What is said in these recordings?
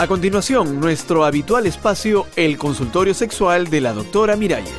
A continuación, nuestro habitual espacio, el consultorio sexual de la doctora Miralles.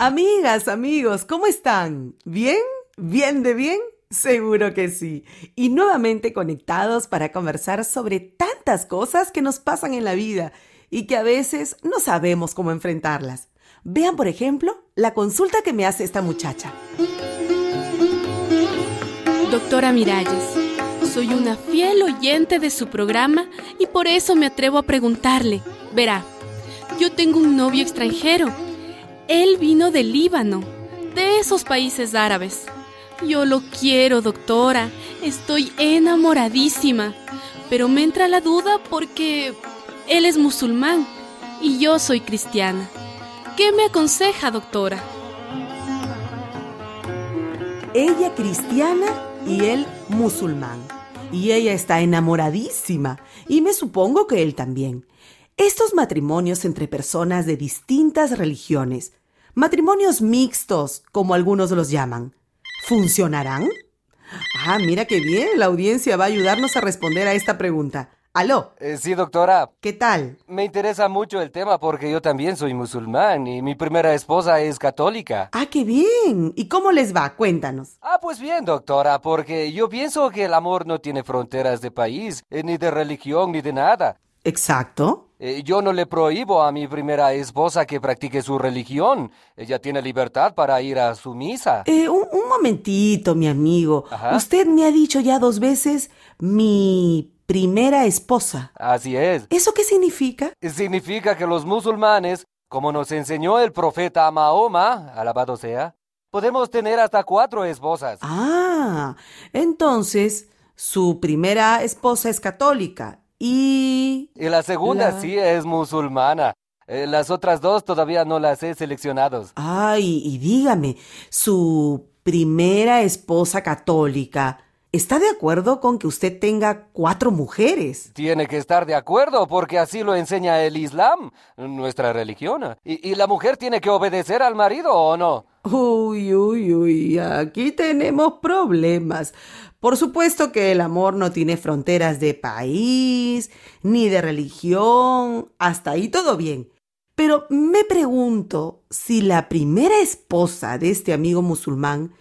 Amigas, amigos, ¿cómo están? ¿Bien? ¿Bien de bien? Seguro que sí. Y nuevamente conectados para conversar sobre tantas cosas que nos pasan en la vida y que a veces no sabemos cómo enfrentarlas. Vean, por ejemplo, la consulta que me hace esta muchacha. Doctora Miralles, soy una fiel oyente de su programa y por eso me atrevo a preguntarle. Verá, yo tengo un novio extranjero. Él vino del Líbano, de esos países árabes. Yo lo quiero, doctora. Estoy enamoradísima. Pero me entra la duda porque él es musulmán y yo soy cristiana. ¿Qué me aconseja, doctora? Ella cristiana y él musulmán. Y ella está enamoradísima. Y me supongo que él también. Estos matrimonios entre personas de distintas religiones, matrimonios mixtos, como algunos los llaman, ¿funcionarán? Ah, mira qué bien, la audiencia va a ayudarnos a responder a esta pregunta. ¿Aló? Eh, sí, doctora. ¿Qué tal? Me interesa mucho el tema porque yo también soy musulmán y mi primera esposa es católica. Ah, qué bien. ¿Y cómo les va? Cuéntanos. Ah, pues bien, doctora, porque yo pienso que el amor no tiene fronteras de país, eh, ni de religión, ni de nada. Exacto. Eh, yo no le prohíbo a mi primera esposa que practique su religión. Ella tiene libertad para ir a su misa. Eh, un, un momentito, mi amigo. Ajá. Usted me ha dicho ya dos veces mi primera esposa. Así es. ¿Eso qué significa? Significa que los musulmanes, como nos enseñó el profeta Mahoma, alabado sea, podemos tener hasta cuatro esposas. Ah, entonces su primera esposa es católica y... Y la segunda La- sí es musulmana. Eh, las otras dos todavía no las he seleccionado. Ay, y dígame, su primera esposa católica está de acuerdo con que usted tenga cuatro mujeres. Tiene que estar de acuerdo porque así lo enseña el Islam, nuestra religión. Y, y la mujer tiene que obedecer al marido o no. Uy, uy, uy, aquí tenemos problemas. Por supuesto que el amor no tiene fronteras de país, ni de religión, hasta ahí todo bien. Pero me pregunto si la primera esposa de este amigo musulmán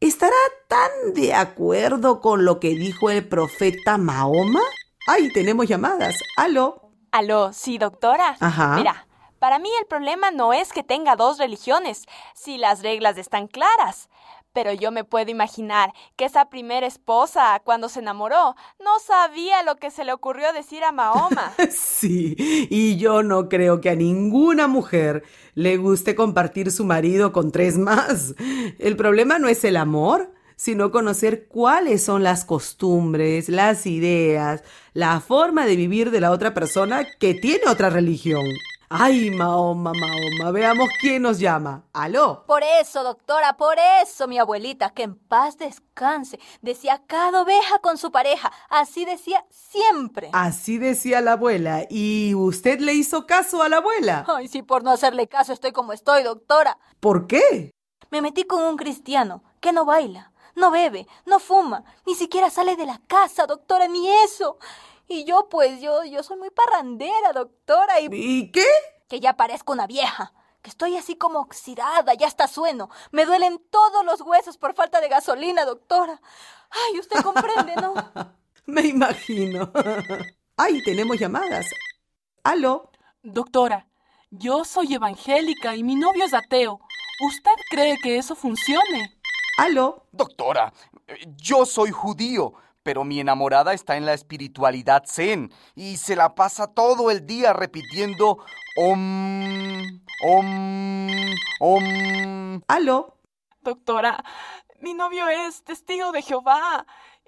estará tan de acuerdo con lo que dijo el profeta Mahoma. Ay, tenemos llamadas. Aló. Aló, sí, doctora. Ajá. Mira, para mí el problema no es que tenga dos religiones, si las reglas están claras. Pero yo me puedo imaginar que esa primera esposa, cuando se enamoró, no sabía lo que se le ocurrió decir a Mahoma. Sí, y yo no creo que a ninguna mujer le guste compartir su marido con tres más. El problema no es el amor, sino conocer cuáles son las costumbres, las ideas, la forma de vivir de la otra persona que tiene otra religión. Ay, Mahoma, Mahoma, veamos quién nos llama. ¿Aló? Por eso, doctora, por eso, mi abuelita, que en paz descanse, decía cada oveja con su pareja, así decía siempre. Así decía la abuela. ¿Y usted le hizo caso a la abuela? Ay, sí, por no hacerle caso estoy como estoy, doctora. ¿Por qué? Me metí con un cristiano que no baila, no bebe, no fuma, ni siquiera sale de la casa, doctora, ni eso. Y yo, pues, yo, yo soy muy parrandera, doctora, y ¿Y qué? que ya parezco una vieja, que estoy así como oxidada, ya hasta sueno. Me duelen todos los huesos por falta de gasolina, doctora. Ay, usted comprende, ¿no? Me imagino. Ay, tenemos llamadas. ¿Aló? Doctora, yo soy evangélica y mi novio es ateo. ¿Usted cree que eso funcione? ¿Aló? Doctora, yo soy judío, pero mi enamorada está en la espiritualidad zen y se la pasa todo el día repitiendo om, om, om. ¿Aló? Doctora, mi novio es testigo de Jehová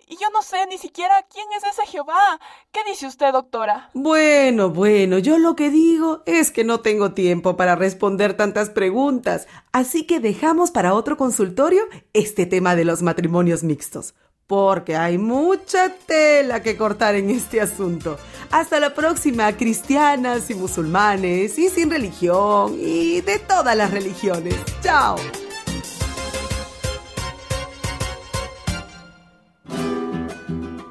y yo no sé ni siquiera quién es ese Jehová. ¿Qué dice usted, doctora? Bueno, bueno, yo lo que digo es que no tengo tiempo para responder tantas preguntas, así que dejamos para otro consultorio este tema de los matrimonios mixtos, porque hay mucha tela que cortar en este asunto. Hasta la próxima, cristianas y musulmanes, y sin religión, y de todas las religiones. Chao.